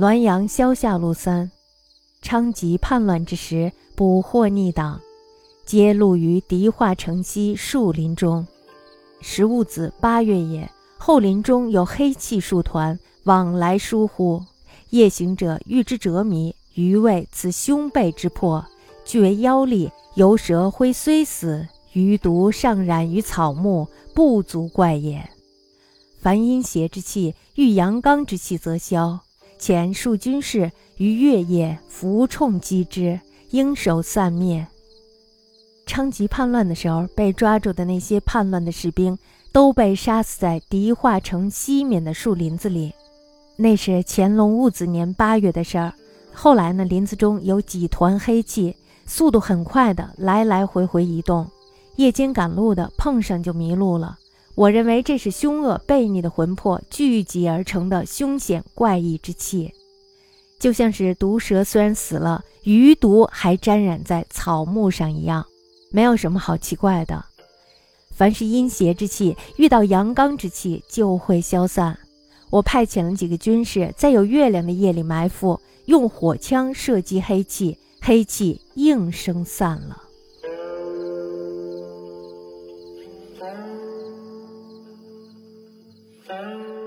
滦阳萧下路三，昌吉叛乱之时，捕获逆党，皆录于狄化城西树林中。时戊子八月也，后林中有黑气数团，往来疏忽。夜行者遇之折迷，余谓此凶背之魄，俱为妖力。游蛇灰虽死，余毒尚染于草木，不足怪也。凡阴邪之气，遇阳刚之气则消。前数军士于月夜伏冲击之，应手散灭。昌吉叛乱的时候，被抓住的那些叛乱的士兵，都被杀死在狄化城西面的树林子里。那是乾隆戊子年八月的事儿。后来呢，林子中有几团黑气。速度很快的来来回回移动，夜间赶路的碰上就迷路了。我认为这是凶恶悖逆的魂魄聚集而成的凶险怪异之气，就像是毒蛇虽然死了，余毒还沾染在草木上一样，没有什么好奇怪的。凡是阴邪之气遇到阳刚之气就会消散。我派遣了几个军士在有月亮的夜里埋伏，用火枪射击黑气。黑气应声散了。Oh.